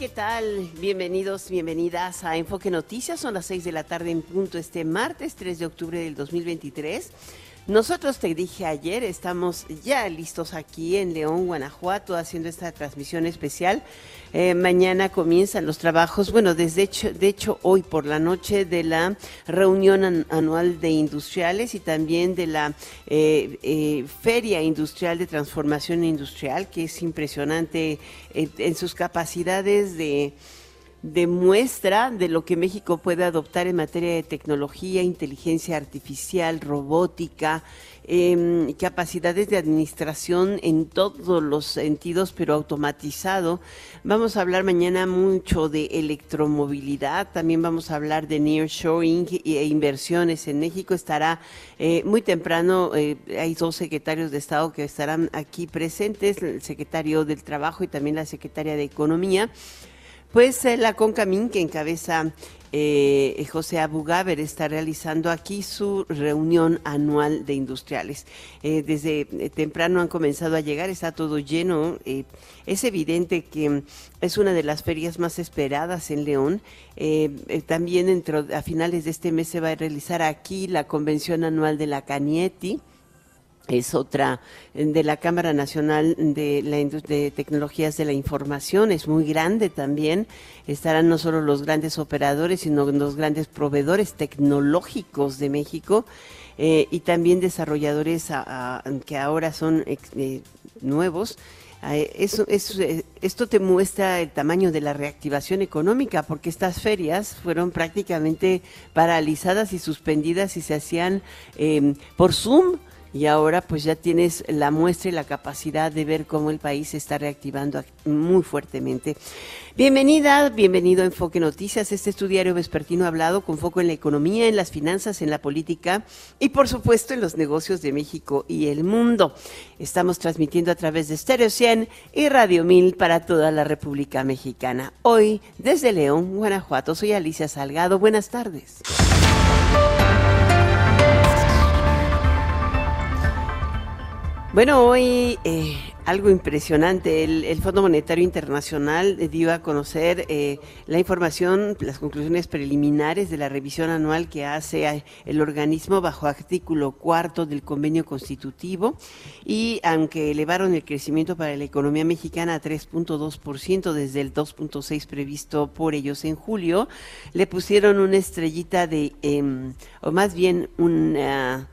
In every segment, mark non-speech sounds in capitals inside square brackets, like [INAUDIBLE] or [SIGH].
¿Qué tal? Bienvenidos, bienvenidas a Enfoque Noticias. Son las 6 de la tarde en punto este martes 3 de octubre del 2023. Nosotros te dije ayer, estamos ya listos aquí en León, Guanajuato, haciendo esta transmisión especial. Eh, mañana comienzan los trabajos, bueno, desde hecho, de hecho hoy por la noche de la reunión an- anual de industriales y también de la eh, eh, Feria Industrial de Transformación Industrial, que es impresionante eh, en sus capacidades de de muestra de lo que México puede adoptar en materia de tecnología, inteligencia artificial, robótica, em, capacidades de administración en todos los sentidos, pero automatizado. Vamos a hablar mañana mucho de electromovilidad, también vamos a hablar de nearshoring e inversiones en México. Estará eh, muy temprano, eh, hay dos secretarios de Estado que estarán aquí presentes, el secretario del Trabajo y también la secretaria de Economía. Pues eh, la CONCAMIN, que encabeza eh, José Abugaber, está realizando aquí su reunión anual de industriales. Eh, desde eh, temprano han comenzado a llegar, está todo lleno. es evidente que es una de las ferias más esperadas en León. También a finales de este mes se va a realizar aquí la convención anual de la Canieti es otra eh, de la Cámara Nacional de, la Indus- de Tecnologías de la Información, es muy grande también. Estarán no solo los grandes operadores, sino los grandes proveedores tecnológicos de México eh, y también desarrolladores que ahora son eh, nuevos. Eh, eso- eso, esto te muestra el tamaño de la reactivación económica, porque estas ferias fueron prácticamente paralizadas y suspendidas y se hacían por Zoom y ahora pues ya tienes la muestra y la capacidad de ver cómo el país se está reactivando ac- muy fuertemente. Bienvenida, bienvenido a Enfoque Noticias. Este es tu diario vespertino hablado con foco en la economía, en las finanzas, en la política y por supuesto en los negocios de México y el mundo. Estamos transmitiendo a través de Stereo 100 y Radio 1000 para toda la República Mexicana. Hoy desde León, Guanajuato, soy Alicia Salgado. Buenas tardes. Bueno, hoy eh, algo impresionante. El, el Fondo Monetario Internacional eh, dio a conocer eh, la información, las conclusiones preliminares de la revisión anual que hace eh, el organismo bajo artículo cuarto del convenio constitutivo. Y aunque elevaron el crecimiento para la economía mexicana a 3.2% desde el 2.6 previsto por ellos en julio, le pusieron una estrellita de, em, o más bien una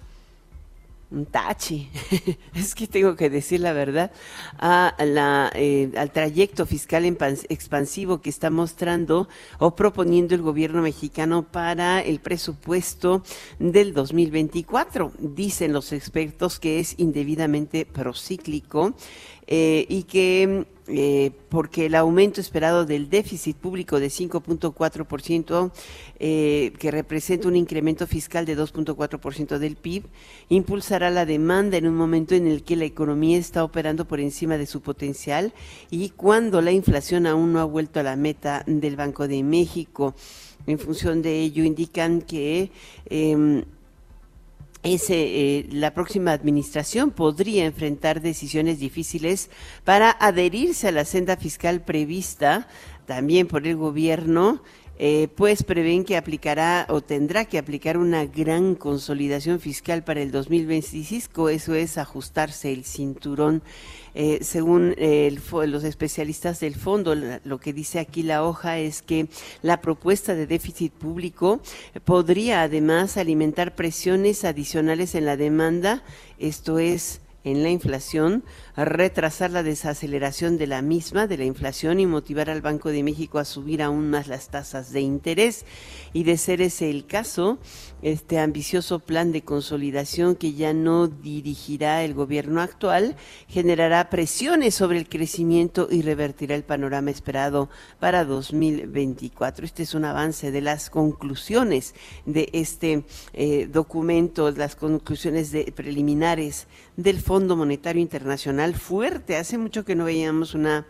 un tache, [LAUGHS] es que tengo que decir la verdad, a la, eh, al trayecto fiscal expansivo que está mostrando o proponiendo el gobierno mexicano para el presupuesto del 2024. Dicen los expertos que es indebidamente procíclico eh, y que eh, porque el aumento esperado del déficit público de 5.4%, eh, que representa un incremento fiscal de 2.4% del PIB, impulsará la demanda en un momento en el que la economía está operando por encima de su potencial y cuando la inflación aún no ha vuelto a la meta del Banco de México. En función de ello, indican que em, ese, eh, la próxima administración podría enfrentar decisiones difíciles para adherirse a la senda fiscal prevista también por el gobierno, eh, pues prevén que aplicará o tendrá que aplicar una gran consolidación fiscal para el 2025, eso es ajustarse el cinturón. Eh, según eh, el los especialistas del fondo, lo que dice aquí la hoja es que la propuesta de déficit público podría además alimentar presiones adicionales en la demanda, esto es en la inflación, retrasar la desaceleración de la misma, de la inflación, y motivar al Banco de México a subir aún más las tasas de interés. Y de ser ese el caso, este ambicioso plan de consolidación que ya no dirigirá el gobierno actual generará presiones sobre el crecimiento y revertirá el panorama esperado para 2024. Este es un avance de las conclusiones de este eh, documento, las conclusiones de, preliminares del Fondo Monetario Internacional fuerte. Hace mucho que no veíamos una,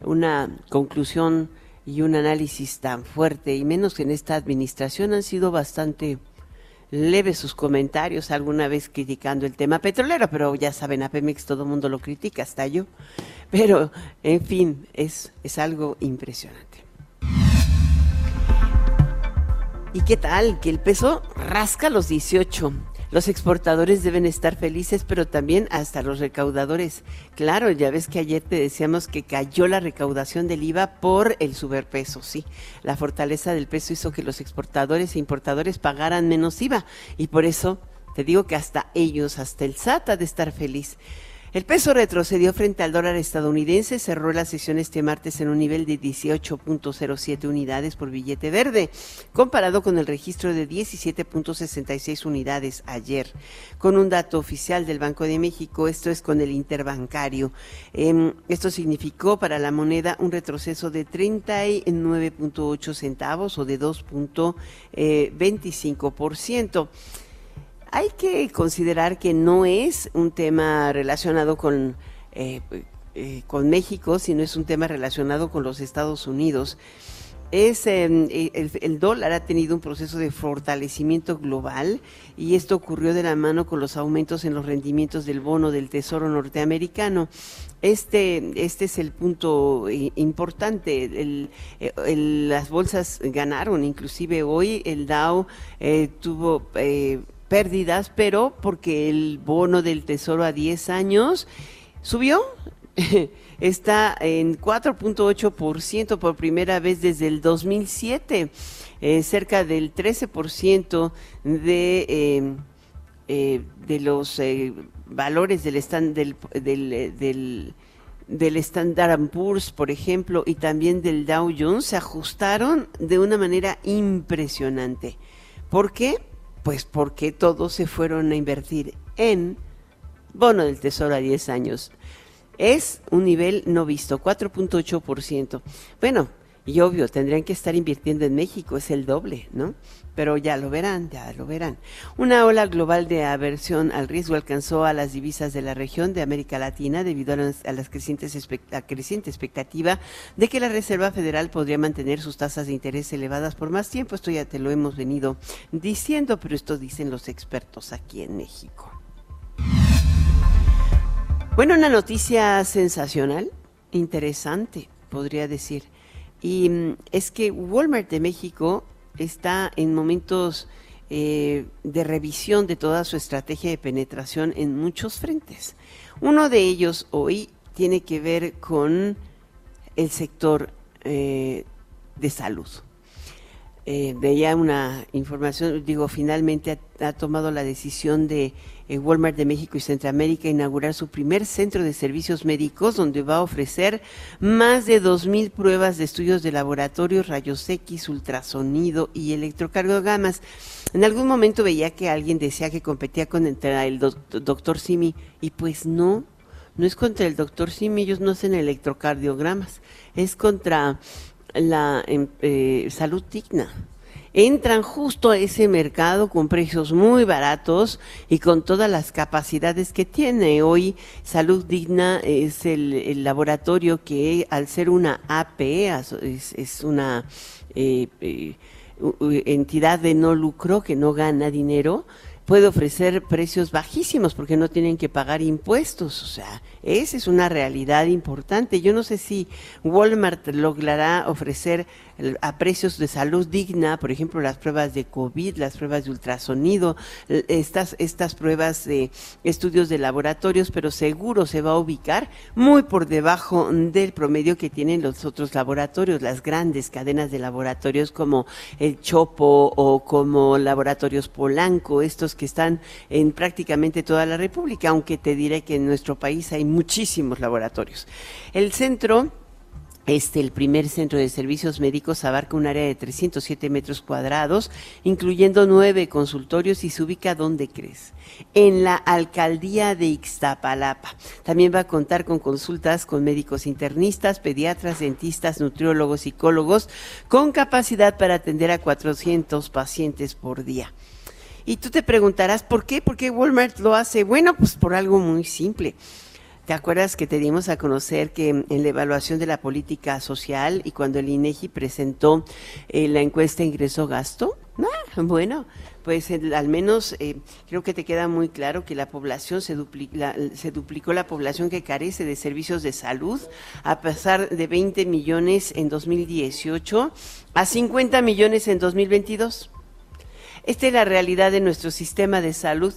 una conclusión y un análisis tan fuerte, y menos que en esta administración han sido bastante leves sus comentarios, alguna vez criticando el tema petrolero, pero ya saben, a Pemex todo el mundo lo critica, hasta yo. Pero, en fin, es, es algo impresionante. ¿Y qué tal? Que el peso rasca los 18. Los exportadores deben estar felices, pero también hasta los recaudadores. Claro, ya ves que ayer te decíamos que cayó la recaudación del IVA por el superpeso, sí. La fortaleza del peso hizo que los exportadores e importadores pagaran menos IVA y por eso te digo que hasta ellos, hasta el SAT de estar feliz. El peso retrocedió frente al dólar estadounidense, cerró la sesión este martes en un nivel de 18.07 unidades por billete verde, comparado con el registro de 17.66 unidades ayer. Con un dato oficial del Banco de México, esto es con el interbancario. Em, esto significó para la moneda un retroceso de 39.8 centavos o de 2.25%. Hay que considerar que no es un tema relacionado con, eh, eh, con México, sino es un tema relacionado con los Estados Unidos. Es, em, el, dólar ha tenido un proceso de fortalecimiento global y esto ocurrió de la mano con los aumentos en los rendimientos del bono del Tesoro norteamericano. Este, este es el punto eh, importante. las bolsas ganaron, inclusive hoy el Dow tuvo pérdidas, pero porque el bono del Tesoro a 10 años subió. [LAUGHS] Está en 4.8% por primera vez desde el 2007, eh, cerca del 13% de, eh, eh, de los valores del, stand, del, del, del del Standard Poor's, por ejemplo, y también del Dow Jones se ajustaron de una manera impresionante. ¿Por qué? Pues porque todos se fueron a invertir en bono del tesoro a 10 años. Es un nivel no visto, 4.8%. Bueno, y obvio, tendrían que estar invirtiendo en México, es el doble, ¿no? Pero ya lo verán, ya lo verán. Una ola global de aversión al riesgo alcanzó a las divisas de la región de América Latina debido a las, a crecientes la creciente expectativa de que la Reserva Federal podría mantener sus tasas de interés elevadas por más tiempo. Esto ya te lo hemos venido diciendo, pero esto dicen los expertos aquí en México. Bueno, una noticia sensacional, interesante, podría decir. Y mm, es que Walmart de México está en momentos eh, de revisión de toda su estrategia de penetración en muchos frentes. Uno de ellos hoy tiene que ver con el sector eh, de salud. Eh, veía una información, digo, finalmente ha tomado la decisión de Walmart de México y Centroamérica inaugurar su primer centro de servicios médicos donde va a ofrecer más de 2.000 pruebas de estudios de laboratorio, rayos X, ultrasonido y electrocardiogramas. En algún momento veía que alguien decía que competía con el doctor Simi y pues no, no es contra el doctor Simi, ellos no hacen electrocardiogramas, es contra la em, eh, salud digna entran justo a ese mercado con precios muy baratos y con todas las capacidades que tiene. Hoy Salud Digna es el, laboratorio que al ser una AP, es, una eh, eh, entidad de no lucro que no gana dinero, puede ofrecer precios bajísimos porque no tienen que pagar impuestos. O sea, esa es una realidad importante. Yo no sé si Walmart logrará ofrecer a precios de salud digna, por ejemplo, las pruebas de COVID, las pruebas de ultrasonido, estas, estas pruebas de estudios de laboratorios, pero seguro se va a ubicar muy por debajo del promedio que tienen los otros laboratorios, las grandes cadenas de laboratorios como el Chopo o como Laboratorios Polanco, estos que están en prácticamente toda la República, aunque te diré que en nuestro país hay muchísimos laboratorios. El centro este, el primer centro de servicios médicos abarca un área de 307 metros cuadrados, incluyendo nueve consultorios y se ubica donde crees, en la alcaldía de Ixtapalapa. También va a contar con consultas con médicos internistas, pediatras, dentistas, nutriólogos, psicólogos, con capacidad para atender a 400 pacientes por día. Y tú te preguntarás, ¿por qué? ¿Por qué Walmart lo hace? Bueno, pues por algo muy simple ¿Te acuerdas que te dimos a conocer que en la evaluación de la política social y cuando el INEGI presentó eh, la encuesta ingreso-gasto? Ah, bueno, pues al menos eh, creo que te queda muy claro que la población se, se duplicó la población que carece de servicios de salud a pasar de 20 millones en 2018 a 50 millones en 2022. Esta es la realidad de nuestro sistema de salud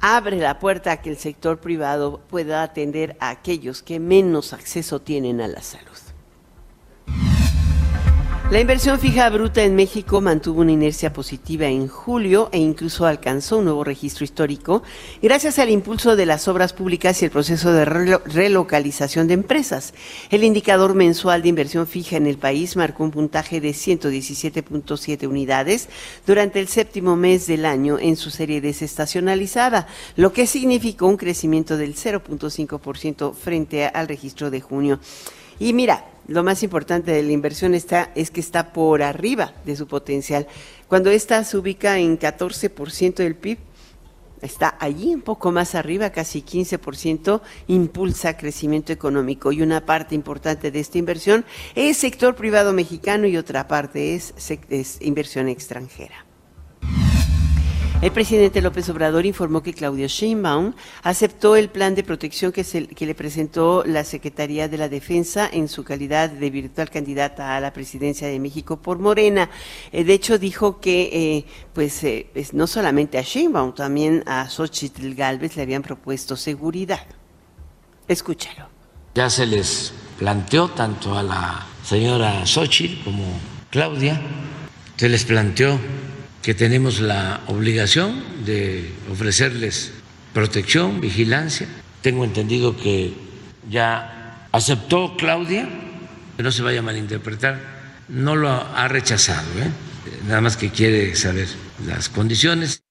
abre la puerta a que el sector privado pueda atender a aquellos que menos acceso tienen a la salud. La inversión fija bruta en México mantuvo una inercia positiva en julio e incluso alcanzó un nuevo registro histórico gracias al impulso de las obras públicas y el proceso de relocalización de empresas. El indicador mensual de inversión fija en el país marcó un puntaje de 117.7 unidades durante el séptimo mes del año en su serie desestacionalizada, lo que significó un crecimiento del 0.5% frente al registro de junio. Y mira, lo más importante de la inversión está, es que está por arriba de su potencial. Cuando esta se ubica en 14% del PIB, está allí un poco más arriba, casi 15%, impulsa crecimiento económico. Y una parte importante de esta inversión es sector privado mexicano y otra parte es, es inversión extranjera. El presidente López Obrador informó que Claudio Sheinbaum aceptó el plan de protección que, le presentó la Secretaría de la Defensa en su calidad de virtual candidata a la presidencia de México por Morena. Eh, de hecho, dijo que eh, pues eh, no solamente a Sheinbaum, también a Xochitl Galvez le habían propuesto seguridad. Escúchalo. Ya se les planteó tanto a la señora Xochitl como Claudia, se les planteó que tenemos la obligación de ofrecerles protección, vigilancia. Tengo entendido que ya aceptó Claudia, que no se vaya a malinterpretar, no lo ha rechazado, ¿eh? nada más que quiere saber las condiciones.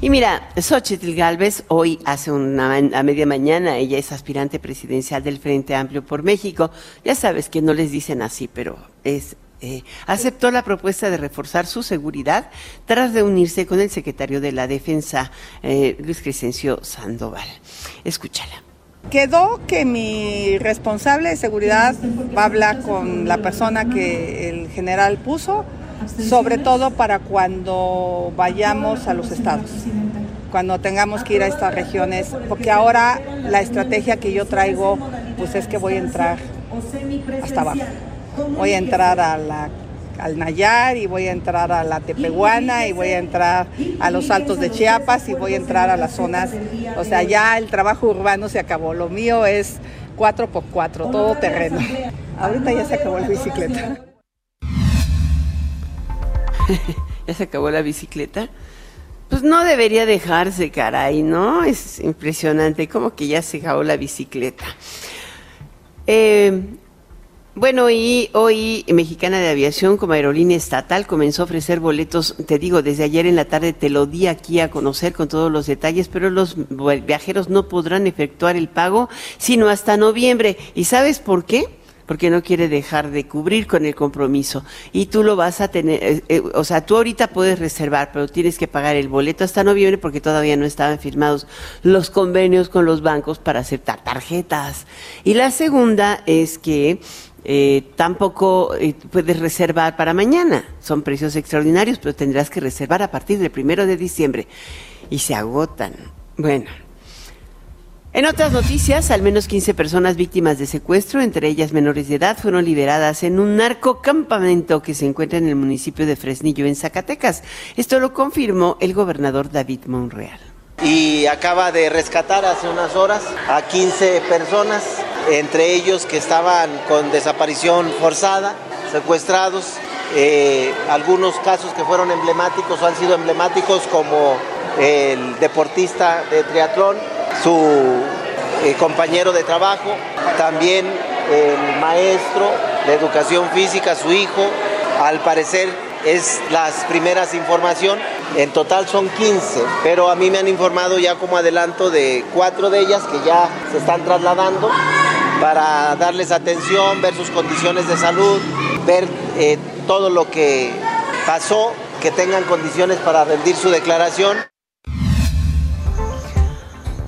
Y mira, Xochitl Galvez hoy hace una a media mañana, ella es aspirante presidencial del Frente Amplio por México. Ya sabes que no les dicen así, pero es eh, aceptó la propuesta de reforzar su seguridad tras reunirse con el secretario de la Defensa, eh, Luis Crescencio Sandoval. Escúchala. Quedó que mi responsable de seguridad va a hablar con la persona que el general puso, sobre todo para cuando vayamos a los estados, cuando tengamos que ir a estas regiones, porque ahora la estrategia que yo traigo pues es que voy a entrar hasta abajo voy a entrar a la, al Nayar y voy a entrar a la Tepehuana y voy a entrar a los altos de Chiapas y voy a entrar a las zonas, o sea, ya el trabajo urbano se acabó, lo mío es 4x4, todo terreno. Ahorita ya se acabó la bicicleta. [LAUGHS] ya se acabó la bicicleta. Pues no debería dejarse, caray, ¿no? Es impresionante, como que ya se acabó la bicicleta. Eh, bueno, y hoy Mexicana de Aviación como aerolínea estatal comenzó a ofrecer boletos, te digo, desde ayer en la tarde te lo di aquí a conocer con todos los detalles, pero los viajeros no podrán efectuar el pago sino hasta noviembre. ¿Y sabes por qué? porque no quiere dejar de cubrir con el compromiso. Y tú lo vas a tener, eh, eh, o sea, tú ahorita puedes reservar, pero tienes que pagar el boleto hasta noviembre porque todavía no estaban firmados los convenios con los bancos para aceptar tarjetas. Y la segunda es que eh, tampoco eh, puedes reservar para mañana. Son precios extraordinarios, pero tendrás que reservar a partir del primero de diciembre. Y se agotan. Bueno, En otras noticias, al menos 15 personas víctimas de secuestro, entre ellas menores de edad, fueron liberadas en un narcocampamento que se encuentra en el municipio de Fresnillo, en Zacatecas. Esto lo confirmó el gobernador David Monreal. Y acaba de rescatar hace unas horas a 15 personas, entre ellos que estaban con desaparición forzada, secuestrados. Eh, algunos casos que fueron emblemáticos o han sido emblemáticos como el deportista de triatlón su eh, compañero de trabajo, también el maestro de educación física, su hijo, al parecer es las primeras información, en total son 15, pero a mí me han informado ya como adelanto de cuatro de ellas que ya se están trasladando para darles atención, ver sus condiciones de salud, ver eh, todo lo que pasó, que tengan condiciones para rendir su declaración.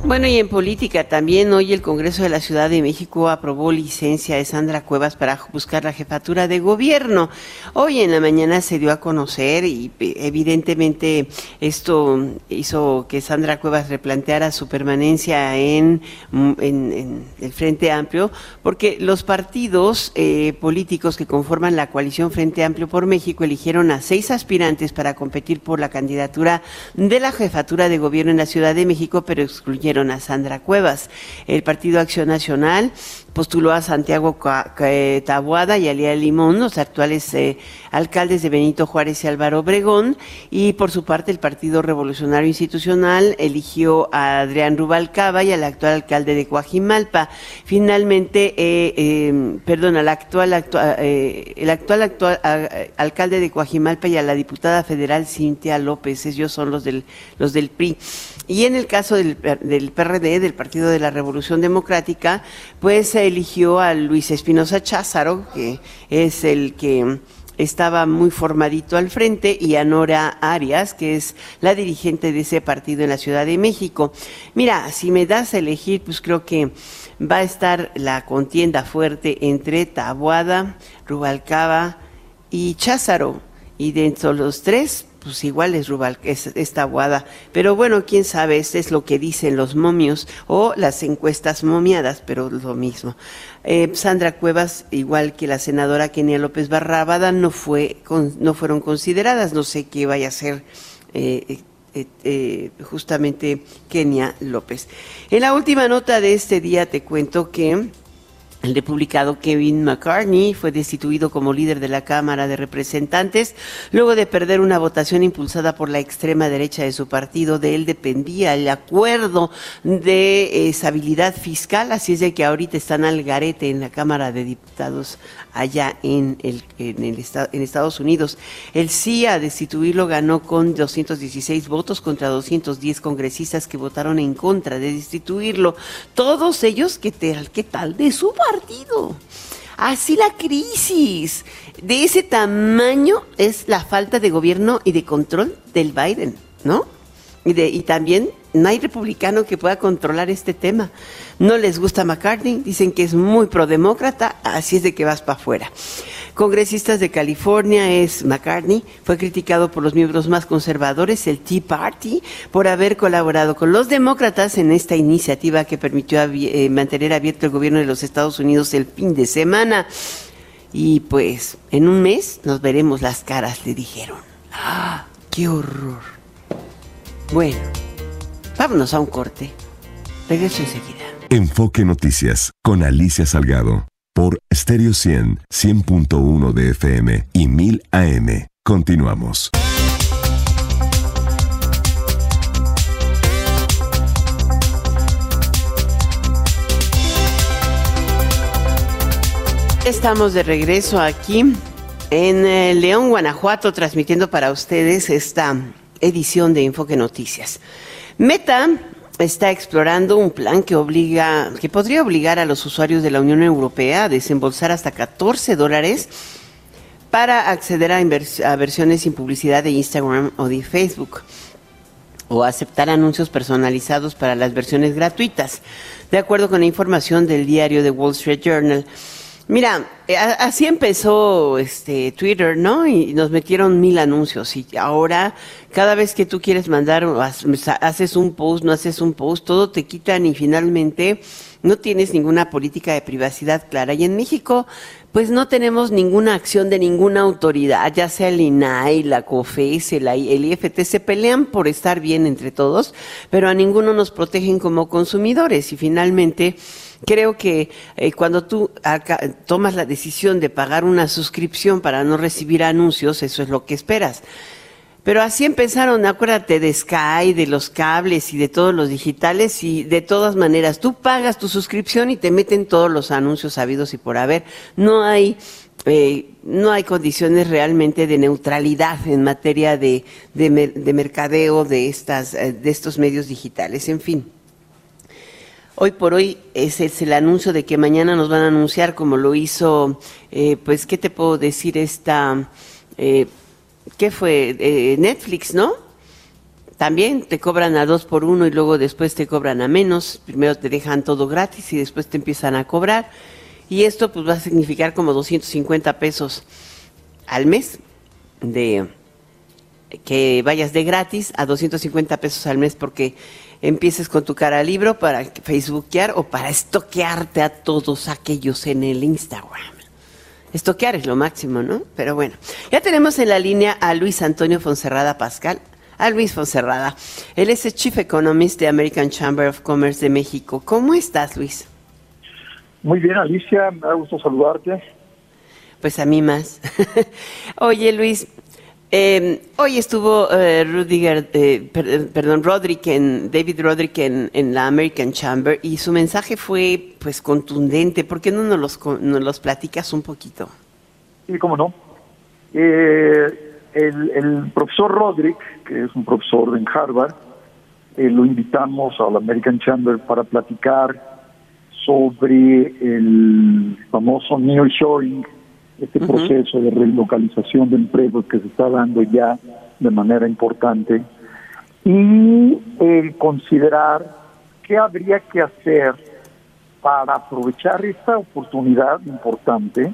Bueno, y en política también hoy el Congreso de la Ciudad de México aprobó licencia de Sandra Cuevas para buscar la jefatura de gobierno. Hoy en la mañana se dio a conocer y evidentemente esto hizo que Sandra Cuevas replanteara su permanencia en, en, el Frente Amplio, porque los partidos eh, políticos que conforman la coalición Frente Amplio por México eligieron a seis aspirantes para competir por la candidatura de la jefatura de gobierno en la Ciudad de México, pero excluyeron a Sandra Cuevas. El Partido Acción Nacional postuló a Santiago Tabuada y a Lía Limón, los actuales eh, alcaldes de Benito Juárez y Álvaro Obregón, y por su parte el Partido Revolucionario Institucional eligió a Adrián Rubalcaba y al actual alcalde de Coajimalpa. Finalmente, eh, em, perdón, al actual, eh, el actual, actual alcalde de Coajimalpa y a la diputada federal Cintia López, ellos son los del, los del PRI. Y en el caso del, del PRD, del Partido de la Revolución Democrática, pues eligió a Luis Espinosa Cházaro, que es el que estaba muy formadito al frente, y a Nora Arias, que es la dirigente de ese partido en la Ciudad de México. Mira, si me das a elegir, pues creo que va a estar la contienda fuerte entre Tabuada, Rubalcaba y Cházaro. Y dentro de los tres, pues igual es Rubal, es esta aguada. Pero bueno, quién sabe, este es lo que dicen los momios o las encuestas momiadas, pero lo mismo. Eh, Sandra Cuevas, igual que la senadora Kenia López Barrabada, no, fue, no fueron consideradas. No sé qué vaya a ser. Eh, eh, justamente Kenia López. En la última nota de este día te cuento que el republicano Kevin McCartney fue destituido como líder de la Cámara de Representantes luego de perder una votación impulsada por la extrema derecha de su partido. De él dependía el acuerdo de estabilidad fiscal, así es de que ahorita están al garete en la Cámara de Diputados allá en, el, en, el, en Estados Unidos. El sí a destituirlo ganó con 216 votos contra 210 congresistas que votaron en contra de destituirlo. Todos ellos, ¿qué tal, qué tal de su partido? Así la crisis de ese tamaño es la falta de gobierno y de control del Biden, ¿no? Y, de, y también no hay republicano que pueda controlar este tema. No les gusta McCartney, dicen que es muy prodemócrata, así es de que vas para afuera. Congresistas de California es McCartney, fue criticado por los miembros más conservadores, el Tea Party, por haber colaborado con los demócratas en esta iniciativa que permitió eh, mantener abierto el gobierno de los Estados Unidos el fin de semana. Y pues en un mes nos veremos las caras, le dijeron. ¡Ah! ¡Qué horror! Bueno. Vámonos a un corte. Regreso enseguida. Enfoque Noticias con Alicia Salgado por Stereo 100, 100.1 de FM y 1000 AM. Continuamos. Estamos de regreso aquí en eh, León, Guanajuato, transmitiendo para ustedes esta edición de Enfoque Noticias. Meta está explorando un plan que obliga, que podría obligar a los usuarios de la Unión Europea a desembolsar hasta 14 dólares para acceder a, a versiones sin publicidad de Instagram o de Facebook o aceptar anuncios personalizados para las versiones gratuitas. De acuerdo con la información del diario The Wall Street Journal, Mira, eh, así empezó este Twitter, ¿no? Y nos metieron mil anuncios y ahora cada vez que tú quieres mandar, haces un post, no haces un post, todo te quitan y finalmente no tienes ninguna política de privacidad clara. Y en México, pues no tenemos ninguna acción de ninguna autoridad, ya sea el INAI, la COFES, el, el IFT, se pelean por estar bien entre todos, pero a ninguno nos protegen como consumidores y finalmente Creo que eh, cuando tú tomas la decisión de pagar una suscripción para no recibir anuncios, eso es lo que esperas. Pero así empezaron, acuérdate de Sky, de los cables y de todos los digitales y de todas maneras, tú pagas tu suscripción y te meten todos los anuncios habidos y por haber. No hay, eh, no hay condiciones realmente de neutralidad en materia de, de, mercadeo de, estas, eh, de estos medios digitales. En fin. Hoy por hoy ese es el anuncio de que mañana nos van a anunciar, como lo hizo, eh, pues, ¿qué te puedo decir? Esta, eh, ¿qué fue? Eh, Netflix, ¿no? También te cobran a dos por uno y luego después te cobran a menos. Primero te dejan todo gratis y después te empiezan a cobrar. Y esto pues va a significar como 250 pesos al mes de que vayas de gratis a 250 pesos al mes porque empieces con tu cara libro para facebookear o para estoquearte a todos aquellos en el Instagram. Estoquear es lo máximo, ¿no? Pero bueno, ya tenemos en la línea a Luis Antonio Fonserrada Pascal. A Luis Fonserrada. Él es el Chief Economist de American Chamber of Commerce de México. ¿Cómo estás, Luis? Muy bien, Alicia. Me da gusto saludarte. Pues a mí más. [LAUGHS] Oye, Luis, eh, hoy estuvo eh, Rudiger, eh, perdón, Roderick en, David Roderick en, la American Chamber y su mensaje fue pues contundente. ¿Por qué no nos los, nos los platicas un poquito? Sí, cómo no. el, el, profesor Roderick, que es un profesor en Harvard, lo invitamos a la American Chamber para platicar sobre el famoso nearshoring este proceso de relocalización de empleos que se está dando ya de manera importante y el considerar qué habría que hacer para aprovechar esta oportunidad importante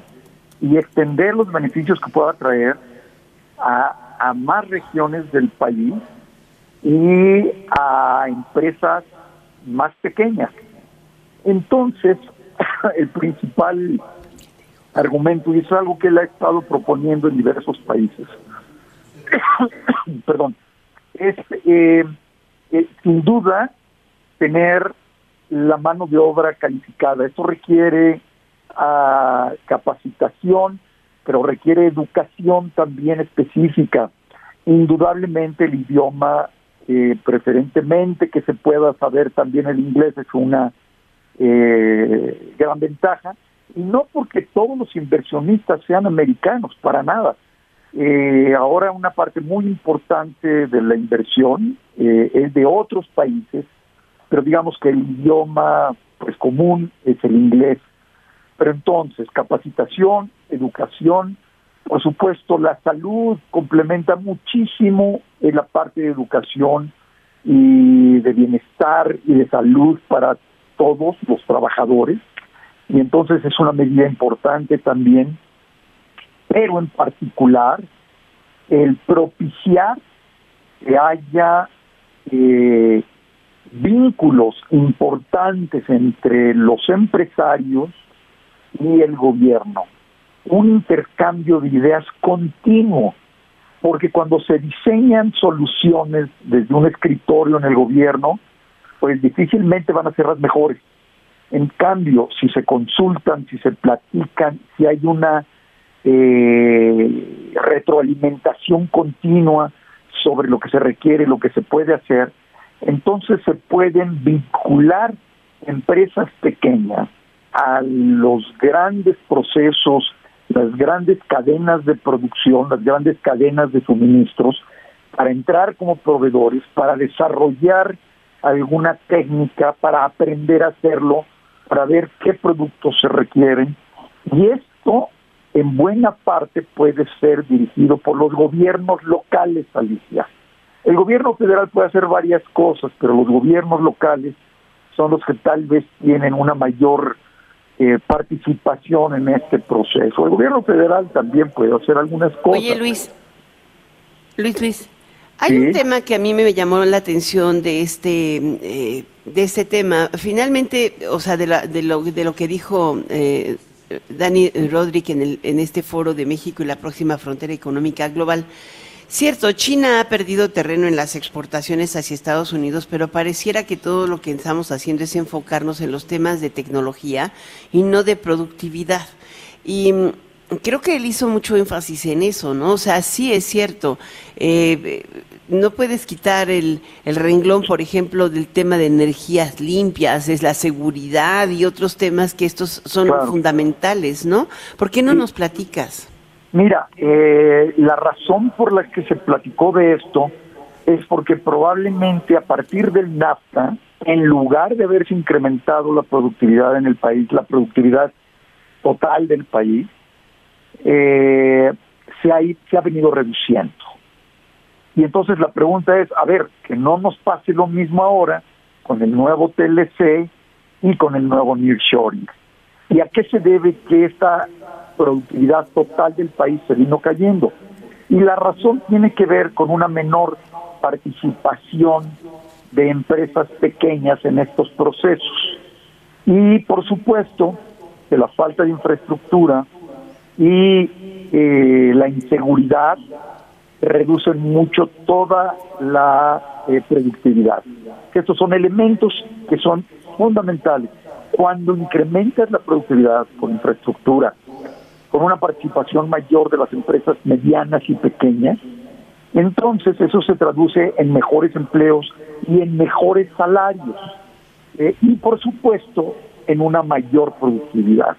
y extender los beneficios que pueda traer a, a más regiones del país y a empresas más pequeñas. Entonces, [LAUGHS] el principal argumento y es algo que él ha estado proponiendo en diversos países. [COUGHS] Perdón. Es eh, eh, sin duda tener la mano de obra calificada. Esto requiere ah, capacitación, pero requiere educación también específica. Indudablemente el idioma, eh, preferentemente que se pueda saber también el inglés es una gran ventaja y no porque todos los inversionistas sean americanos, para nada. Eh, ahora una parte muy importante de la inversión eh, es de otros países, pero digamos que el idioma pues común es el inglés. Pero entonces, capacitación, educación, por supuesto, la salud complementa muchísimo en la parte de educación y de bienestar y de salud para todos los trabajadores y entonces es una medida importante también, pero en particular el propiciar que haya eh, vínculos importantes entre los empresarios y el gobierno, un intercambio de ideas continuo, porque cuando se diseñan soluciones desde un escritorio en el gobierno, pues difícilmente van a ser las mejores. En cambio, si se consultan, si se platican, si hay una eh, retroalimentación continua sobre lo que se requiere, lo que se puede hacer, entonces se pueden vincular empresas pequeñas a los grandes procesos, las grandes cadenas de producción, las grandes cadenas de suministros, para entrar como proveedores, para desarrollar alguna técnica, para aprender a hacerlo para ver qué productos se requieren y esto en buena parte puede ser dirigido por los gobiernos locales, Alicia. El gobierno federal puede hacer varias cosas, pero los gobiernos locales son los que tal vez tienen una mayor eh, participación en este proceso. El gobierno federal también puede hacer algunas cosas. Oye, Luis, Luis, Luis, hay un tema que a mí me llamó la atención de este, eh, de este tema. Finalmente, o sea, de, la, de, lo, de lo que dijo eh, Dani Rodríguez en, el, en este foro de México y la próxima frontera económica global. Cierto, China ha perdido terreno en las exportaciones hacia Estados Unidos, pero pareciera que todo lo que estamos haciendo es enfocarnos en los temas de tecnología y no de productividad. Y mm, creo que él hizo mucho énfasis en eso, ¿no? O sea, sí es cierto. Eh, no puedes quitar el, el, renglón, por ejemplo, del tema de energías limpias, es la seguridad y otros temas que estos son fundamentales, ¿no? ¿Por qué no nos platicas? Mira, eh, la razón por la que se platicó de esto es porque probablemente a partir del NAFTA, en lugar de haberse incrementado la productividad en el país, la productividad total del país, eh, se, ha, se ha venido reduciendo. Y entonces la pregunta es, a ver, que no nos pase lo mismo ahora con el nuevo TLC y con el nuevo Nearshoring. ¿Y a qué se debe que esta productividad total del país se vino cayendo. Y la razón tiene que ver con una menor participación de empresas pequeñas en estos procesos. Y por supuesto que la falta de infraestructura y eh, la inseguridad reducen mucho toda la eh, productividad. Estos son elementos que son fundamentales. Cuando incrementas la productividad con infraestructura, con una participación mayor de las empresas medianas y pequeñas, entonces eso se traduce en mejores empleos y en mejores salarios eh, y por supuesto en una mayor productividad.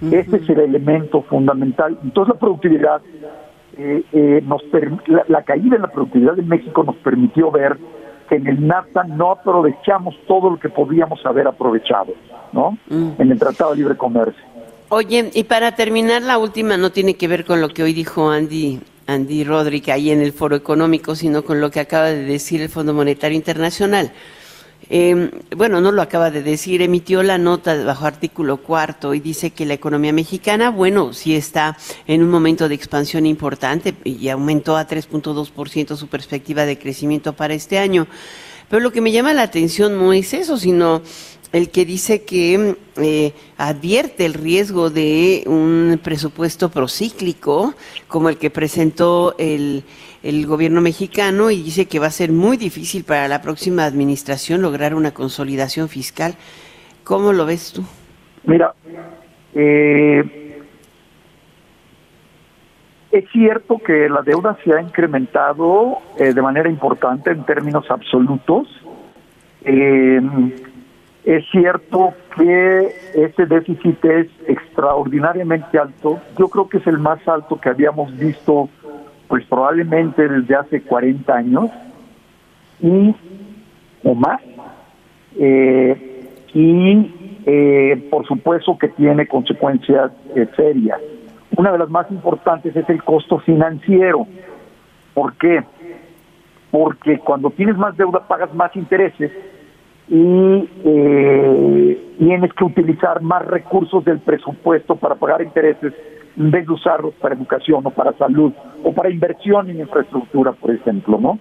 Este es el elemento fundamental. Entonces la productividad, eh, eh, nos la, caída en la productividad de México nos permitió ver que en el NAFTA no aprovechamos todo lo que podíamos haber aprovechado, ¿no? En el Tratado de Libre Comercio. Oye, y para terminar, la última no tiene que ver con lo que hoy dijo Andy, Andy Rodríguez ahí en el foro económico, sino con lo que acaba de decir el Fondo Monetario Internacional. Eh, bueno, no lo acaba de decir, emitió la nota bajo artículo cuarto y dice que la economía mexicana, bueno, sí está en un momento de expansión importante y aumentó a 3.2% su perspectiva de crecimiento para este año. Pero lo que me llama la atención no es eso, sino el que dice que eh, advierte el riesgo de un presupuesto procíclico como el que presentó el, el, gobierno mexicano y dice que va a ser muy difícil para la próxima administración lograr una consolidación fiscal. ¿Cómo lo ves tú? Mira, eh, es cierto que la deuda se ha incrementado eh, de manera importante en términos absolutos. Eh, es cierto que ese déficit es extraordinariamente alto. Yo creo que es el más alto que habíamos visto, pues probablemente desde hace 40 años y o más. Eh, y eh, por supuesto que tiene consecuencias eh, serias. Una de las más importantes es el costo financiero. ¿Por qué? Porque cuando tienes más deuda pagas más intereses y eh, tienes que utilizar más recursos del presupuesto para pagar intereses en vez de usarlos para educación o para salud o para inversión en infraestructura, por ejemplo, ¿no?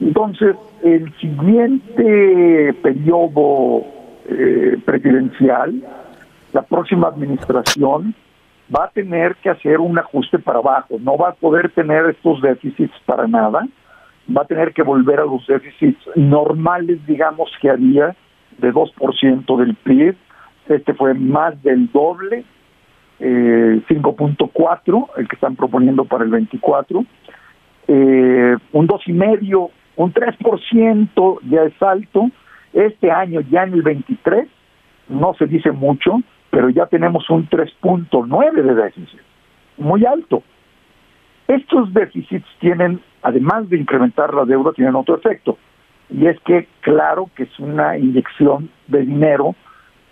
Entonces, el siguiente periodo eh, presidencial, la próxima administración va a tener que hacer un ajuste para abajo, no va a poder tener estos déficits para nada, va a tener que volver a los déficits normales, digamos, que había de 2% del PIB. Este fue más del doble, eh, 5.4, el que están proponiendo para el 24. Eh, un 2,5, un 3% ya es alto. Este año, ya en el 23, no se dice mucho, pero ya tenemos un 3.9 de déficit, muy alto. Estos déficits tienen además de incrementar la deuda, tienen otro efecto. Y es que, claro, que es una inyección de dinero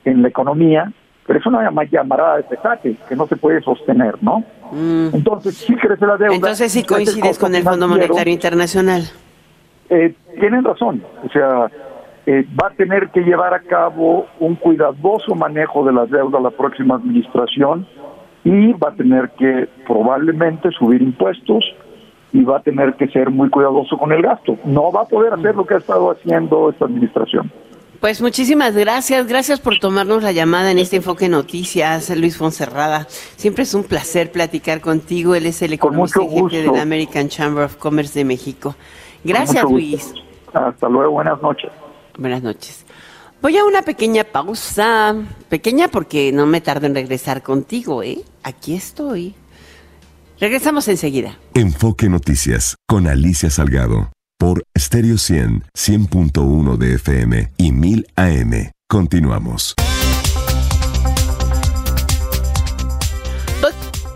en la economía, pero es una llamarada de petate que no se puede sostener, ¿no? Mm. Entonces, sí crece la deuda. Entonces, sí coincides con el Fondo Monetario Internacional. Eh, tienen razón. O sea, eh, va a tener que llevar a cabo un cuidadoso manejo de las deudas la próxima administración y va a tener que probablemente subir impuestos y va a tener que ser muy cuidadoso con el gasto. No va a poder hacer lo que ha estado haciendo esta administración. Pues muchísimas gracias, gracias por tomarnos la llamada en este Enfoque Noticias, Luis Fonserrada. Siempre es un placer platicar contigo, él es el economista y jefe de la American Chamber of Commerce de México. Gracias, Luis. Hasta luego, buenas noches. Buenas noches. Voy a una pequeña pausa, pequeña porque no me tardo en regresar contigo, ¿eh? Aquí estoy. Regresamos enseguida. Enfoque Noticias con Alicia Salgado por Stereo 100, 100.1 de FM y 1000 AM. Continuamos.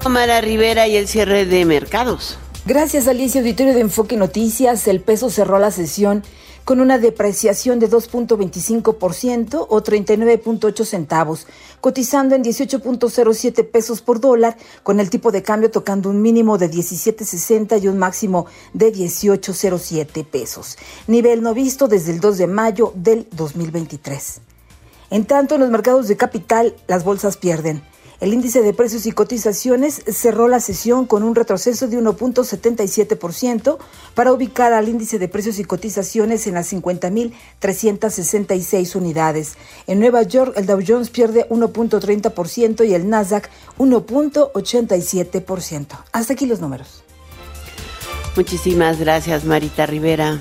Mara Rivera y el cierre de mercados. Gracias Alicia, auditorio de Enfoque Noticias. El peso cerró la sesión con una depreciación de 2.25% o 39.8 centavos, cotizando en 18.07 pesos por dólar, con el tipo de cambio tocando un mínimo de 17.60 y un máximo de 18.07 pesos, nivel no visto desde el 2 de mayo del 2023. En tanto, en los mercados de capital, las bolsas pierden. El índice de precios y cotizaciones cerró la sesión con un retroceso de 1.77% para ubicar al índice de precios y cotizaciones en las 50.366 unidades. En Nueva York, el Dow Jones pierde 1.30% y el Nasdaq 1.87%. Hasta aquí los números. Muchísimas gracias, Marita Rivera.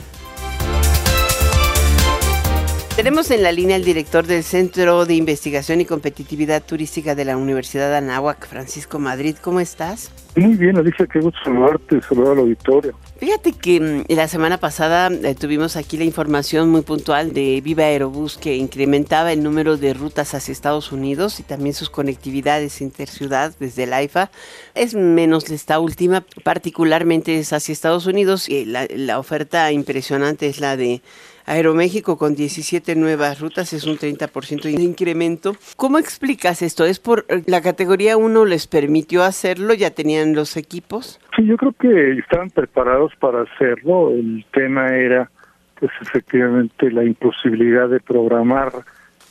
Tenemos en la línea el director del Centro de Investigación y Competitividad Turística de la Universidad de Anáhuac, Francisco Madrid. ¿Cómo estás? Muy bien, Alicia, qué gusto saludarte, saludar al auditorio. Fíjate que mm, la semana pasada eh, tuvimos aquí la información muy puntual de Viva Aerobús que incrementaba el número de rutas hacia Estados Unidos y también sus conectividades interciudad desde el AIFA. Es menos esta última, particularmente es hacia Estados Unidos y la oferta impresionante es la de Aeroméxico con 17 nuevas rutas es un 30% de incremento. ¿Cómo explicas esto? ¿Es por eh, la categoría 1 les permitió hacerlo? ¿Ya tenían los equipos? Sí, yo creo que estaban preparados para hacerlo. El tema era, pues efectivamente, la imposibilidad de programar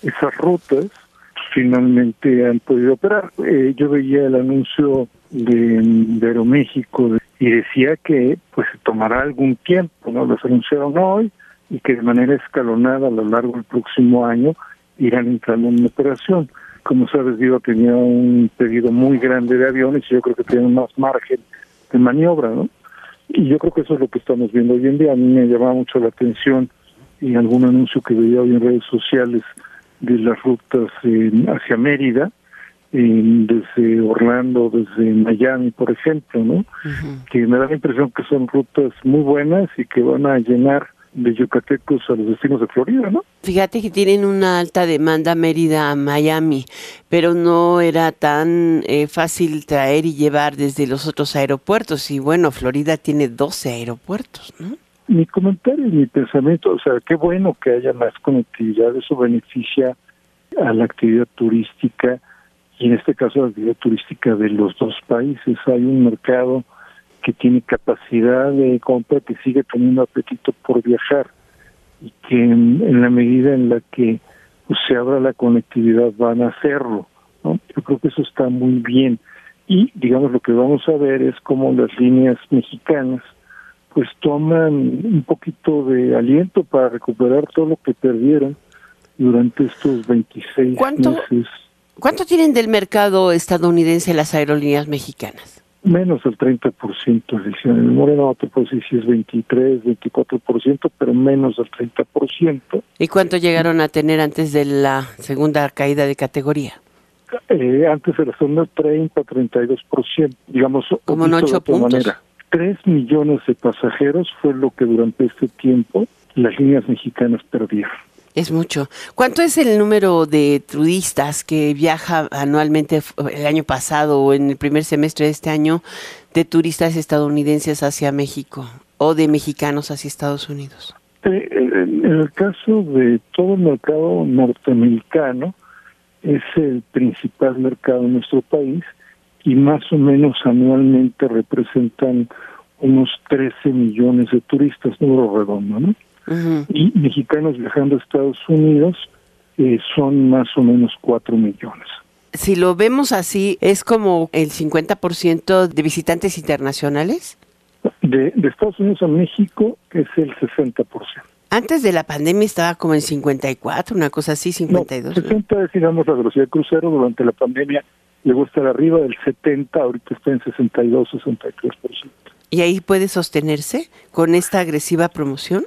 esas rutas. Finalmente han podido operar. Eh, yo veía el anuncio de, Aeroméxico y decía que pues tomará algún tiempo, ¿no? Los anunciaron hoy, y que de manera escalonada a lo largo del próximo año irán entrando en operación. Como sabes, Diego tenía un pedido muy grande de aviones y yo creo que tiene más margen de maniobra, ¿no? Y yo creo que eso es lo que estamos viendo hoy en día. A mí me llamaba mucho la atención en algún anuncio que veía hoy en redes sociales de las rutas hacia Mérida, desde Orlando, desde Miami, por ejemplo, ¿no? Que me da la impresión que son rutas muy buenas y que van a llenar de yucatecos a los destinos de Florida, ¿no? Fíjate que tienen una alta demanda Mérida a Miami, pero no era tan eh, fácil traer y llevar desde los otros aeropuertos. Y bueno, Florida tiene 12 aeropuertos, ¿no? Mi comentario y mi pensamiento, o sea, qué bueno que haya más conectividad, eso beneficia a la actividad turística y en este caso la actividad turística de los dos países. Hay un mercado que tiene capacidad de compra, que sigue teniendo apetito por viajar y que en, la medida en la que pues, se abra la conectividad van a hacerlo. ¿no? Yo creo que eso está muy bien. Y digamos lo que vamos a ver es cómo las líneas mexicanas pues toman un poquito de aliento para recuperar todo lo que perdieron durante estos 26 meses. ¿Cuánto tienen del mercado estadounidense las aerolíneas mexicanas? Menos del 30%, decía en el Moreno te puedo decir si es 23, 24%, pero menos del 30%. ¿Y cuánto llegaron a tener antes de la segunda caída de categoría? Eh, antes de la segunda 30, 32%, digamos, como en 8 puntos. Manera. 3 millones de pasajeros fue lo que durante este tiempo las líneas mexicanas perdieron. Es mucho. ¿Cuánto es el número de turistas que viaja anualmente el año pasado o en el primer semestre de este año de turistas estadounidenses hacia México o de mexicanos hacia Estados Unidos? Eh, en el caso de todo el mercado norteamericano, es el principal mercado en nuestro país y más o menos anualmente representan unos 13 millones de turistas, número redondo, ¿no? Y mexicanos viajando a Estados Unidos eh, son más o menos 4 millones. Si lo vemos así, ¿es como el 50% de visitantes internacionales? De, de Estados Unidos a México es el 60%. Antes de la pandemia estaba como en 54, una cosa así, 52. No, 60 es, digamos, la velocidad de crucero. Durante la pandemia llegó a estar arriba del 70, ahorita está en 62, 63%. ¿Y ahí puede sostenerse con esta agresiva promoción?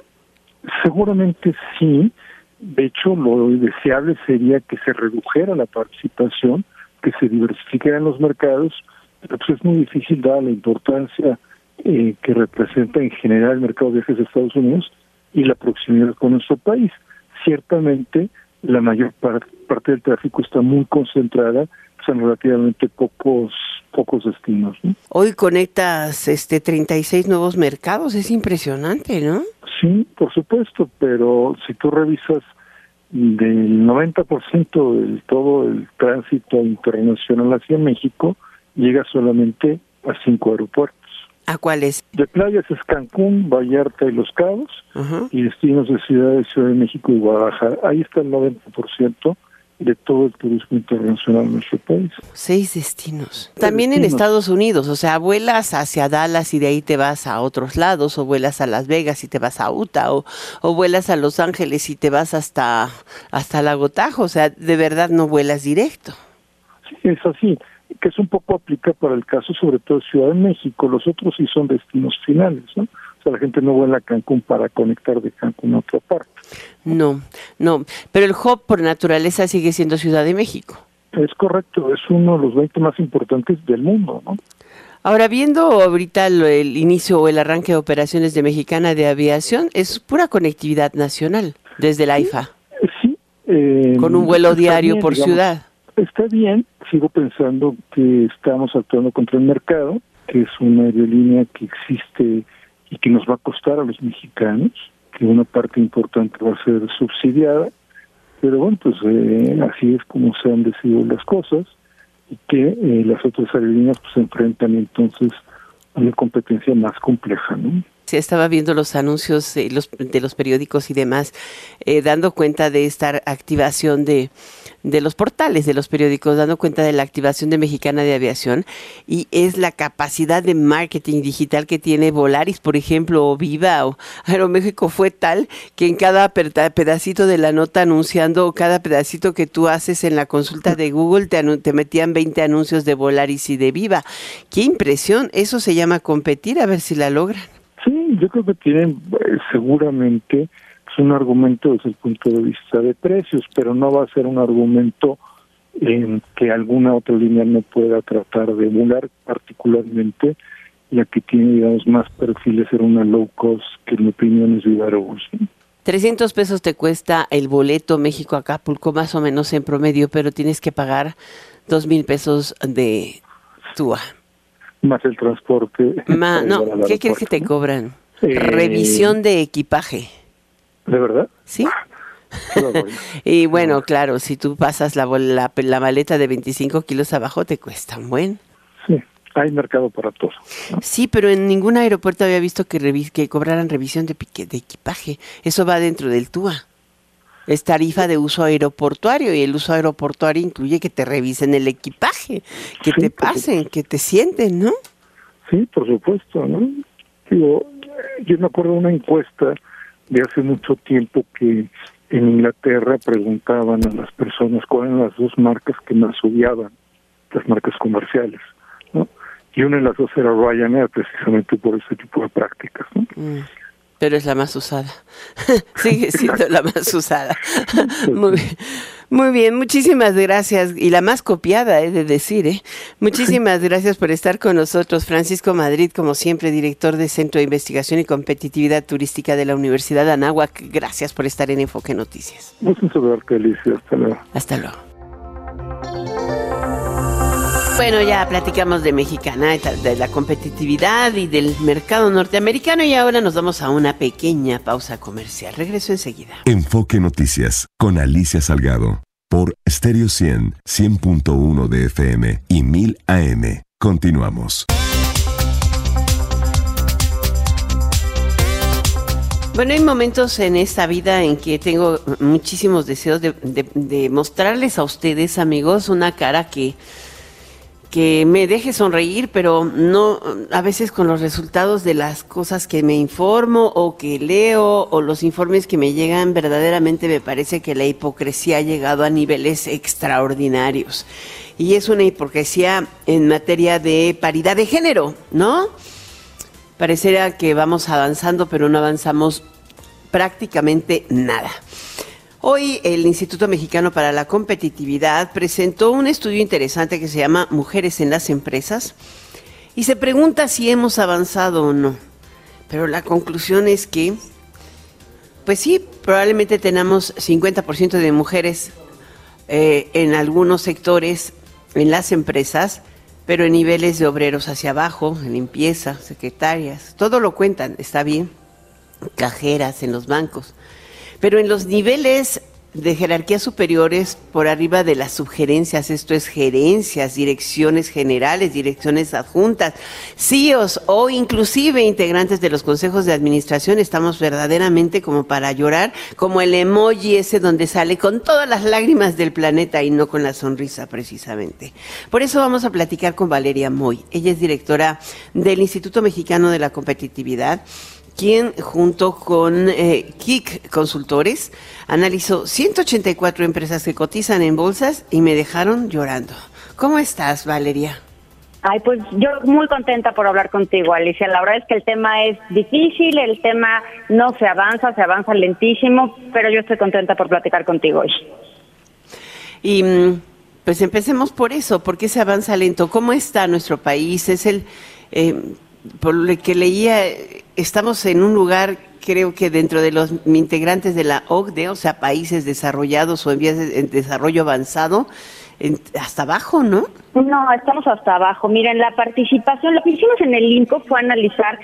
Seguramente sí. De hecho, lo deseable sería que se redujera la participación, que se diversificaran los mercados, pero pues es muy difícil dada la importancia eh, que representa en general el mercado de viajes de Estados Unidos y la proximidad con nuestro país. Ciertamente, la mayor parte del tráfico está muy concentrada son relativamente pocos pocos destinos. Hoy conectas este 36 nuevos mercados, es impresionante, ¿no? Sí, por supuesto, pero si tú revisas del 90% de todo el tránsito internacional hacia México, llega solamente a cinco aeropuertos. ¿A cuáles? De playas es Cancún, Vallarta y Los Cabos, y destinos de ciudades, Ciudad de México y Guadalajara. Ahí está el 90% de todo el turismo internacional en nuestro país. Seis destinos. También en Estados Unidos, o sea, vuelas hacia Dallas y de ahí te vas a otros lados, o vuelas a Las Vegas y te vas a Utah, o, o vuelas a Los Ángeles y te vas hasta, hasta Lagotajo, o sea, de verdad no vuelas directo. Sí, es así, que es un poco aplica para el caso sobre todo de Ciudad de México, los otros sí son destinos finales, ¿no? O sea, la gente no vuela a Cancún para conectar de Cancún a otra parte. No, no, pero el hub por naturaleza sigue siendo Ciudad de México. Es correcto, es uno de los 20 más importantes del mundo, ¿no? Ahora, viendo ahorita el, inicio o el arranque de operaciones de Mexicana de Aviación, es pura conectividad nacional desde la IFA. Sí. Eh, con un vuelo diario por ciudad. Está bien, sigo pensando que estamos actuando contra el mercado, que es una aerolínea que existe y que nos va a costar a los mexicanos, que una parte importante va a ser subsidiada, pero bueno, pues eh, así es como se han decidido las cosas y que eh, las otras aerolíneas pues se enfrentan entonces a una competencia más compleja, ¿no? Estaba viendo los anuncios de los, de los periódicos y demás, eh, dando cuenta de esta activación de, de los portales de los periódicos, dando cuenta de la activación de Mexicana de Aviación, y es la capacidad de marketing digital que tiene Volaris, por ejemplo, o Viva o Aeroméxico fue tal que en cada pedacito de la nota anunciando, cada pedacito que tú haces en la consulta de Google, te, te metían 20 anuncios de Volaris y de Viva. ¡Qué impresión! Eso se llama competir, a ver si la logran. Sí, yo creo que tienen eh, seguramente es un argumento desde el punto de vista de precios, pero no va a ser un argumento en que alguna otra línea no pueda tratar de emular, particularmente la que tiene, digamos, más perfiles ser una low cost, que en mi opinión es Viva 300 pesos te cuesta el boleto México-Acapulco, más o menos en promedio, pero tienes que pagar dos mil pesos de TUA. Más el transporte. [LAUGHS] no, ¿qué crees que te cobran? Eh, Revisión de equipaje. ¿De verdad? Sí. [LAUGHS] y bueno, claro, si tú pasas la, la, la, maleta de 25 kilos abajo, te cuesta un buen. Sí, hay mercado para todo. Sí, pero en ningún aeropuerto había visto que, que cobraran revisión de, de equipaje. Eso va dentro del TUA. Es tarifa de uso aeroportuario y el uso aeroportuario incluye que te revisen el equipaje, que te pasen, que te sienten, ¿no? Sí, por supuesto, ¿no? Digo, yo me acuerdo de una encuesta de hace mucho tiempo que en Inglaterra preguntaban a las personas cuáles eran las dos marcas que más odiaban, las marcas comerciales, ¿no? Y una de las dos era Ryanair, precisamente por ese tipo de prácticas, ¿no? Mm pero es la más usada. [LAUGHS] Sigue [LAUGHS] siendo la más usada. [LAUGHS] muy, bien. muy bien, muchísimas gracias. Y la más copiada, he de decir. ¿eh? Muchísimas gracias por estar con nosotros. Francisco Madrid, como siempre, director de Centro de Investigación y Competitividad Turística de la Universidad de Anáhuac. Gracias por estar en Enfoque Noticias. Muchas gracias, Hasta luego. Hasta luego. Bueno, ya platicamos de mexicana, de la competitividad y del mercado norteamericano y ahora nos vamos a una pequeña pausa comercial. Regreso enseguida. Enfoque Noticias con Alicia Salgado por Stereo 100, 100.1 de FM y 1000 AM. Continuamos. Bueno, hay momentos en esta vida en que tengo muchísimos deseos de, mostrarles a ustedes, amigos, una cara que, que me deje sonreír, pero no a veces con los resultados de las cosas que me informo o que leo o los informes que me llegan, verdaderamente me parece que la hipocresía ha llegado a niveles extraordinarios. Y es una hipocresía en materia de paridad de género, ¿no? Pareciera que vamos avanzando, pero no avanzamos prácticamente nada. Hoy el Instituto Mexicano para la Competitividad presentó un estudio interesante que se llama Mujeres en las Empresas y se pregunta si hemos avanzado o no. Pero la conclusión es que, pues sí, probablemente tenemos 50% de mujeres eh, en algunos sectores, en las empresas, pero en niveles de obreros hacia abajo, en limpieza, secretarias, todo lo cuentan, está bien, cajeras en los bancos, pero en los niveles de jerarquías superiores por arriba de las sugerencias, esto es gerencias, direcciones generales, direcciones adjuntas, CIOs o inclusive integrantes de los consejos de administración, estamos verdaderamente como para llorar, como el emoji ese donde sale con todas las lágrimas del planeta y no con la sonrisa precisamente. Por eso vamos a platicar con Valeria Moy. Ella es directora del Instituto Mexicano de la Competitividad quien junto con eh, KIC Consultores analizó 184 empresas que cotizan en bolsas y me dejaron llorando. ¿Cómo estás, Valeria? Ay, pues yo muy contenta por hablar contigo, Alicia. La verdad es que el tema es difícil, el tema no se avanza, se avanza lentísimo, pero yo estoy contenta por platicar contigo hoy. Y mm, pues empecemos por eso, ¿por qué se avanza lento? ¿Cómo está nuestro país? Es el, eh, por lo que leía, estamos en un lugar, creo que dentro de los integrantes de la OCDE, o sea, países desarrollados o en vías de desarrollo avanzado, hasta abajo, ¿no? No, estamos hasta abajo. Miren, la participación, lo que hicimos en el INCO fue analizar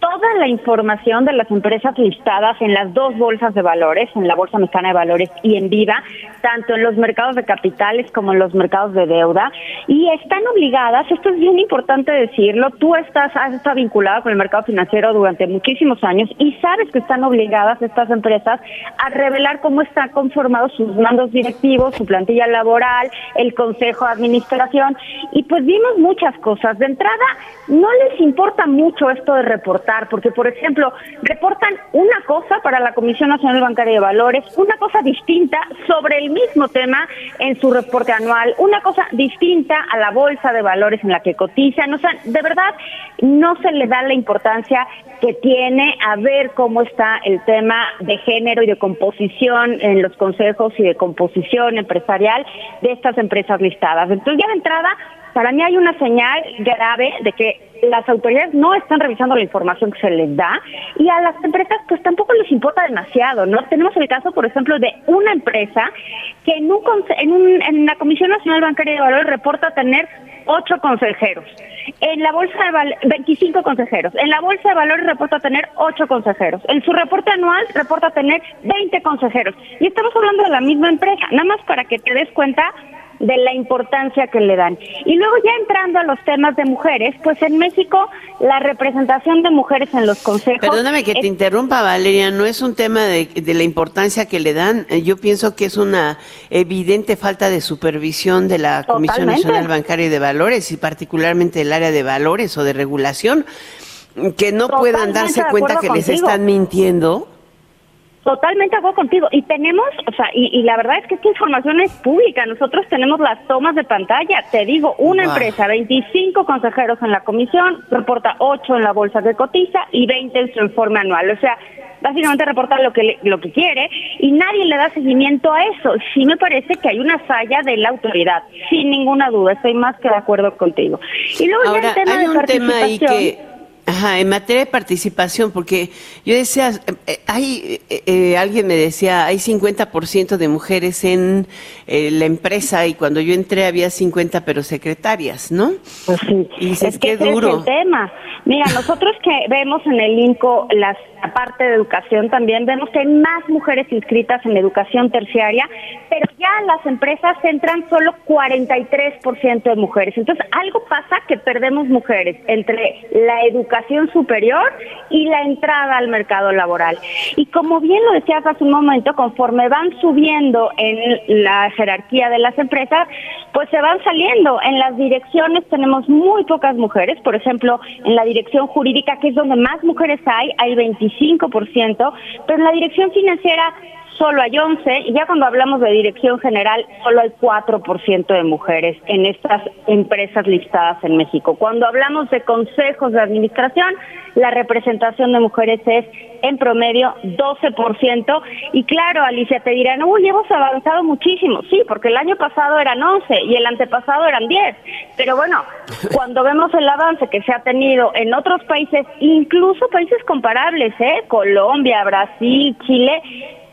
toda la información de las empresas listadas en las dos bolsas de valores, en la Bolsa Mexicana de Valores y en Viva, tanto en los mercados de capitales como en los mercados de deuda, y están obligadas, esto es bien importante decirlo, tú estás, has estado vinculado con el mercado financiero durante muchísimos años y sabes que están obligadas estas empresas a revelar cómo están conformados sus mandos directivos, su plantilla laboral, el consejo de administración, y pues vimos muchas cosas. De entrada, no les importa mucho esto de reportar porque, por ejemplo, reportan una cosa para la Comisión Nacional Bancaria de Valores, una cosa distinta sobre el mismo tema en su reporte anual, una cosa distinta a la bolsa de valores en la que cotizan. O sea, de verdad, no se le da la importancia que tiene a ver cómo está el tema de género y de composición en los consejos y de composición empresarial de estas empresas listadas. Entonces, ya de entrada, para mí hay una señal grave de que las autoridades no están revisando la información que se les da y a las empresas pues tampoco les importa demasiado, ¿no? Tenemos el caso, por ejemplo, de una empresa que en, un, en, un, en la Comisión Nacional Bancaria de Valores reporta tener ocho consejeros. En la bolsa de valores, 25 consejeros. En la bolsa de valores reporta tener ocho consejeros. En su reporte anual reporta tener 20 consejeros. Y estamos hablando de la misma empresa, nada más para que te des cuenta de la importancia que le dan. Y luego ya entrando a los temas de mujeres, pues en México la representación de mujeres en los consejos... Perdóname que te interrumpa, Valeria, no es un tema de, de, la importancia que le dan, eh, yo pienso que es una evidente falta de supervisión de la Comisión Nacional Bancaria y de Valores y particularmente del área de valores o de regulación, que no puedan darse cuenta que les están mintiendo Totalmente hago contigo. Y tenemos, o sea, y, la verdad es que esta información es pública. Nosotros tenemos las tomas de pantalla. Te digo, una empresa, 25 consejeros en la comisión, reporta 8 en la bolsa de cotiza y 20 en su informe anual. O sea, básicamente reporta lo que, lo que quiere y nadie le da seguimiento a eso. Sí me parece que hay una falla de la autoridad, sin ninguna duda. Estoy más que de acuerdo contigo. Y luego ya el tema de participación. Ajá, en materia de participación, porque yo decía, eh, hay, eh, eh, alguien me decía, hay 50% de mujeres en la empresa y cuando yo entré había 50 pero secretarias, ¿no? Pues sí, y es que duro. Es el tema. Mira, nosotros que vemos en el INCO las parte de educación también vemos que hay más mujeres inscritas en educación terciaria, pero ya las empresas entran solo 43% de mujeres. Entonces, algo pasa que perdemos mujeres entre la educación superior y la entrada al mercado laboral. Y como bien lo decías hace un momento, conforme van subiendo en la jerarquía de las empresas, pues se van saliendo. En las direcciones tenemos muy pocas mujeres, por ejemplo, en la dirección jurídica, que es donde más mujeres hay, hay 25%, pero la dirección financiera solo hay 11 y ya cuando hablamos de dirección general solo hay 4% de mujeres en estas empresas listadas en México. Cuando hablamos de consejos de administración, la representación de mujeres es en promedio 12% y claro, Alicia, te dirán, uy, hemos avanzado muchísimo. Sí, porque el año pasado eran 11 y el antepasado eran 10. Pero bueno, [LAUGHS] cuando vemos el avance que se ha tenido en otros países, incluso países comparables, ¿eh? Colombia, Brasil, Chile,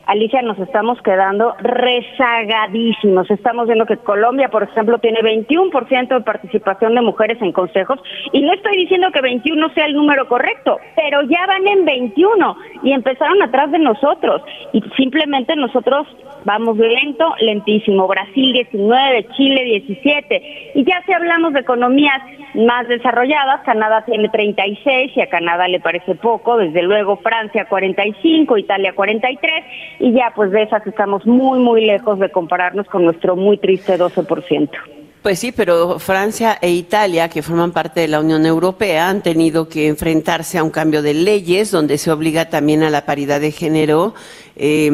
Alicia, nos estamos quedando rezagadísimos. Estamos viendo que Colombia, por ejemplo, tiene 21% de participación de mujeres en consejos y no estoy diciendo que 21 sea el número correcto, pero ya van en 21 y empezaron atrás de nosotros y simplemente nosotros vamos lento, lentísimo. Brasil 19, Chile 17 y ya si hablamos de economías más desarrolladas, Canadá tiene 36 y a Canadá le parece poco, desde luego Francia 45, Italia 43 y ya pues de esas estamos muy, muy lejos de compararnos con nuestro muy triste 12%. Pues sí, pero Francia e Italia, que forman parte de la Unión Europea, han tenido que enfrentarse a un cambio de leyes donde se obliga también a la paridad de género, eh,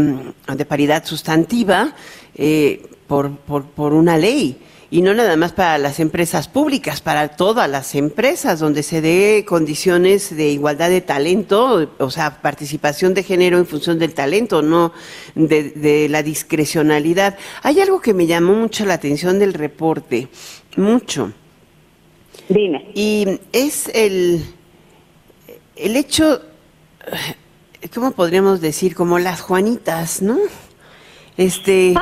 de paridad sustantiva, eh, por, por, por una ley y no nada más para las empresas públicas, para todas las empresas donde se dé condiciones de igualdad de talento, o sea, participación de género en función del talento, no de, la discrecionalidad. Hay algo que me llamó mucho la atención del reporte, mucho. Dime. Y es el, el hecho, ¿cómo podríamos decir? Como las Juanitas, ¿no? Este,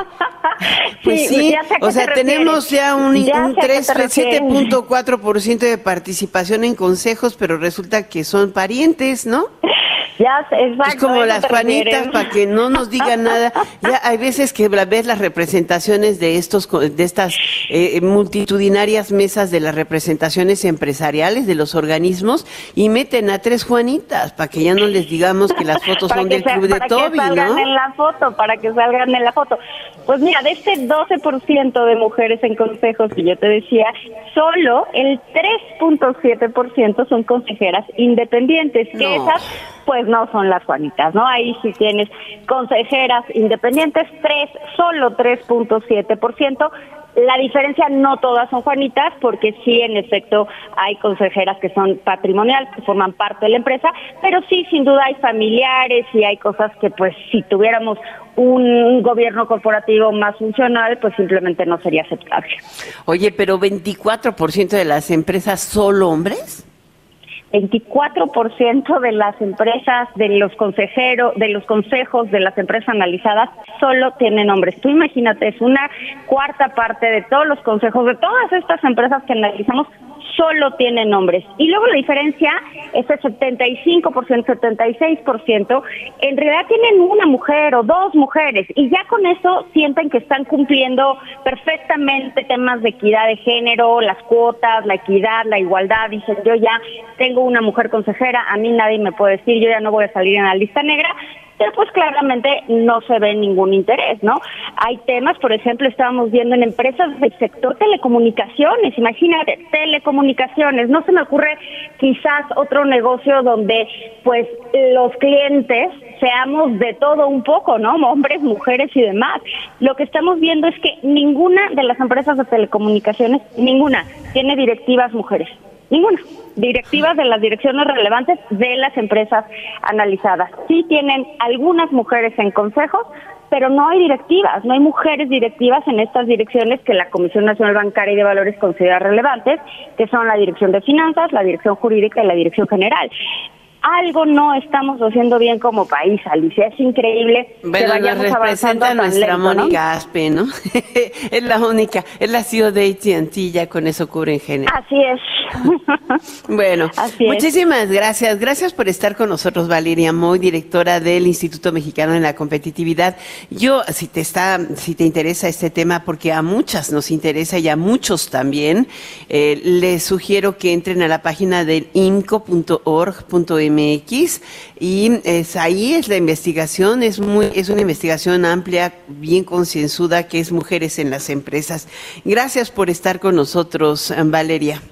[LAUGHS] pues sí, o sea, tenemos ya un, un 7.4% de participación en consejos, pero resulta que son parientes, ¿no? [LAUGHS] Ya, es como las Juanitas, para que no nos digan nada. Ya hay veces que ves las representaciones de estos, de estas eh, multitudinarias mesas de las representaciones empresariales de los organismos y meten a tres Juanitas para que ya no les digamos que las fotos [LAUGHS] son del club de Toby, ¿no? Para que salgan en la foto, para que salgan en la foto. Pues mira, de este 12% de mujeres en consejos que yo te decía, solo el 3.7% son consejeras independientes, que esas pues no son las Juanitas, ¿no? Ahí sí tienes consejeras independientes, tres, solo 3.7%. La diferencia no todas son Juanitas, porque sí, en efecto, hay consejeras que son patrimoniales, que forman parte de la empresa, pero sí, sin duda hay familiares y hay cosas que, pues, si tuviéramos un gobierno corporativo más funcional, pues simplemente no sería aceptable. Oye, pero 24% de las empresas solo hombres. 24% de las empresas, de los consejeros, de los consejos de las empresas analizadas solo tienen hombres. Tú imagínate, es una cuarta parte de todos los consejos de todas estas empresas que analizamos solo tienen hombres. Y luego la diferencia es el 75%, 76%, en realidad tienen una mujer o dos mujeres y ya con eso sienten que están cumpliendo perfectamente temas de equidad de género, las cuotas, la equidad, la igualdad. Dicen, yo ya tengo una mujer consejera, a mí nadie me puede decir, yo ya no voy a salir en la lista negra, pero pues claramente no se ve ningún interés, ¿no? Hay temas, por ejemplo, estábamos viendo en empresas del sector telecomunicaciones, imagínate, telecomunicaciones, no se me ocurre quizás otro negocio donde pues los clientes seamos de todo un poco, ¿no? Hombres, mujeres y demás. Lo que estamos viendo es que ninguna de las empresas de telecomunicaciones, ninguna, tiene directivas mujeres. Ninguna. Directivas de las direcciones relevantes de las empresas analizadas. Sí tienen algunas mujeres en consejos, pero no hay directivas, no hay mujeres directivas en estas direcciones que la Comisión Nacional Bancaria y de Valores considera relevantes, que son la Dirección de Finanzas, la Dirección Jurídica y la Dirección General. Algo no estamos haciendo bien como país, Alicia. Es increíble que vayamos avanzando a nuestra lento, Mónica Aspe, ¿no? [LAUGHS] es la única, es la CEO de AT&T, ya con eso cubren género. Así es. [LAUGHS] bueno, muchísimas gracias. Gracias por estar con nosotros, Valeria Moy, directora del Instituto Mexicano de la Competitividad. Yo, si te está, si te interesa este tema, porque a muchas nos interesa y a muchos también, eh, les sugiero que entren a la página del inco.org.mx y es, ahí es la investigación, es muy, es una investigación amplia, bien concienzuda, que es mujeres en las empresas. Gracias por estar con nosotros, Valeria.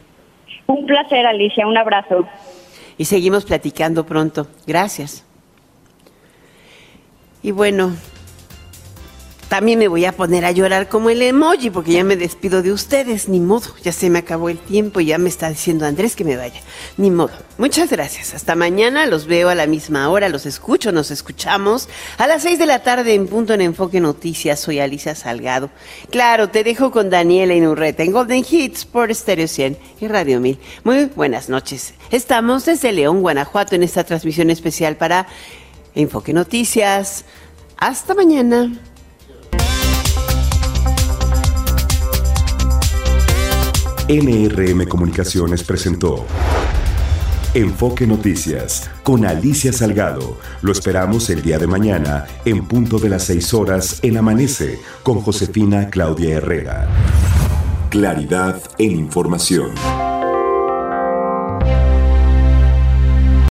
Un placer, Alicia. Un abrazo. Y seguimos platicando pronto. Gracias. Y bueno, también me voy a poner a llorar como el emoji porque ya me despido de ustedes, ni modo, ya se me acabó el tiempo y ya me está diciendo Andrés que me vaya, ni modo. Muchas gracias, hasta mañana, los veo a la misma hora, los escucho, nos escuchamos a las seis de la tarde en punto en Enfoque Noticias, soy Alicia Salgado. Claro, te dejo con Daniela Inurreta en Golden Hits por Stereo 100 y Radio 1000. Muy buenas noches, estamos desde León, Guanajuato en esta transmisión especial para Enfoque Noticias. Hasta mañana. NRM Comunicaciones presentó Enfoque Noticias con Alicia Salgado. Lo esperamos el día de mañana en punto de las 6 horas en Amanece con Josefina Claudia Herrera. Claridad en información.